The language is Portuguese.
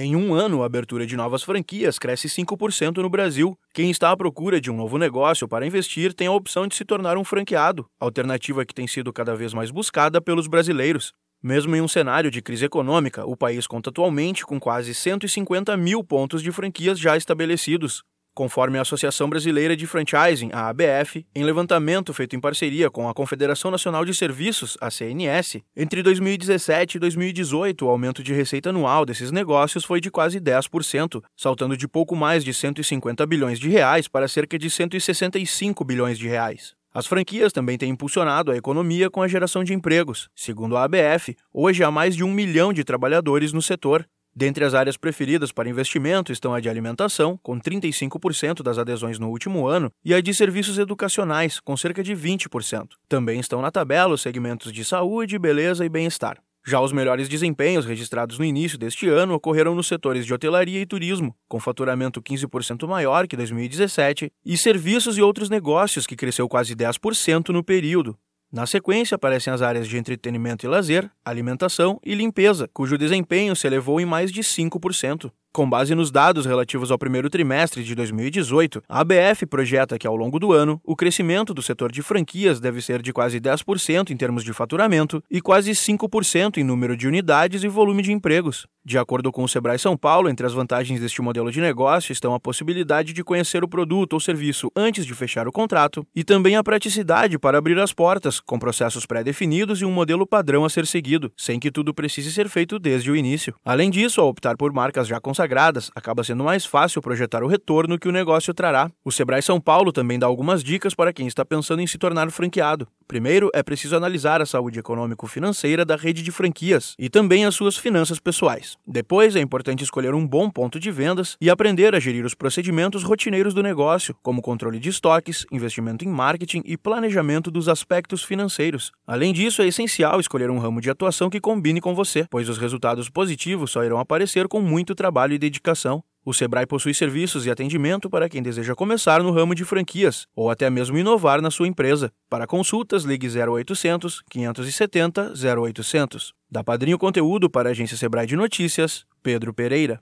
Em um ano, a abertura de novas franquias cresce 5% no Brasil. Quem está à procura de um novo negócio para investir tem a opção de se tornar um franqueado, alternativa que tem sido cada vez mais buscada pelos brasileiros. Mesmo em um cenário de crise econômica, o país conta atualmente com quase 150 mil pontos de franquias já estabelecidos. Conforme a Associação Brasileira de Franchising, a ABF, em levantamento feito em parceria com a Confederação Nacional de Serviços, a CNS, entre 2017 e 2018, o aumento de receita anual desses negócios foi de quase 10%, saltando de pouco mais de 150 bilhões de reais para cerca de 165 bilhões de reais. As franquias também têm impulsionado a economia com a geração de empregos. Segundo a ABF, hoje há mais de um milhão de trabalhadores no setor, Dentre as áreas preferidas para investimento estão a de alimentação, com 35% das adesões no último ano, e a de serviços educacionais, com cerca de 20%. Também estão na tabela os segmentos de saúde, beleza e bem-estar. Já os melhores desempenhos registrados no início deste ano ocorreram nos setores de hotelaria e turismo, com faturamento 15% maior que 2017, e serviços e outros negócios, que cresceu quase 10% no período. Na sequência, aparecem as áreas de entretenimento e lazer, alimentação e limpeza, cujo desempenho se elevou em mais de 5%. Com base nos dados relativos ao primeiro trimestre de 2018, a ABF projeta que ao longo do ano, o crescimento do setor de franquias deve ser de quase 10% em termos de faturamento e quase 5% em número de unidades e volume de empregos. De acordo com o Sebrae São Paulo, entre as vantagens deste modelo de negócio estão a possibilidade de conhecer o produto ou serviço antes de fechar o contrato e também a praticidade para abrir as portas, com processos pré-definidos e um modelo padrão a ser seguido, sem que tudo precise ser feito desde o início. Além disso, ao optar por marcas já consagradas, acaba sendo mais fácil projetar o retorno que o negócio trará. O Sebrae São Paulo também dá algumas dicas para quem está pensando em se tornar franqueado. Primeiro, é preciso analisar a saúde econômico-financeira da rede de franquias e também as suas finanças pessoais. Depois, é importante escolher um bom ponto de vendas e aprender a gerir os procedimentos rotineiros do negócio, como controle de estoques, investimento em marketing e planejamento dos aspectos financeiros. Além disso, é essencial escolher um ramo de atuação que combine com você, pois os resultados positivos só irão aparecer com muito trabalho e dedicação. O Sebrae possui serviços e atendimento para quem deseja começar no ramo de franquias ou até mesmo inovar na sua empresa. Para consultas, ligue 0800 570 0800. Da Padrinho Conteúdo para a agência Sebrae de Notícias, Pedro Pereira.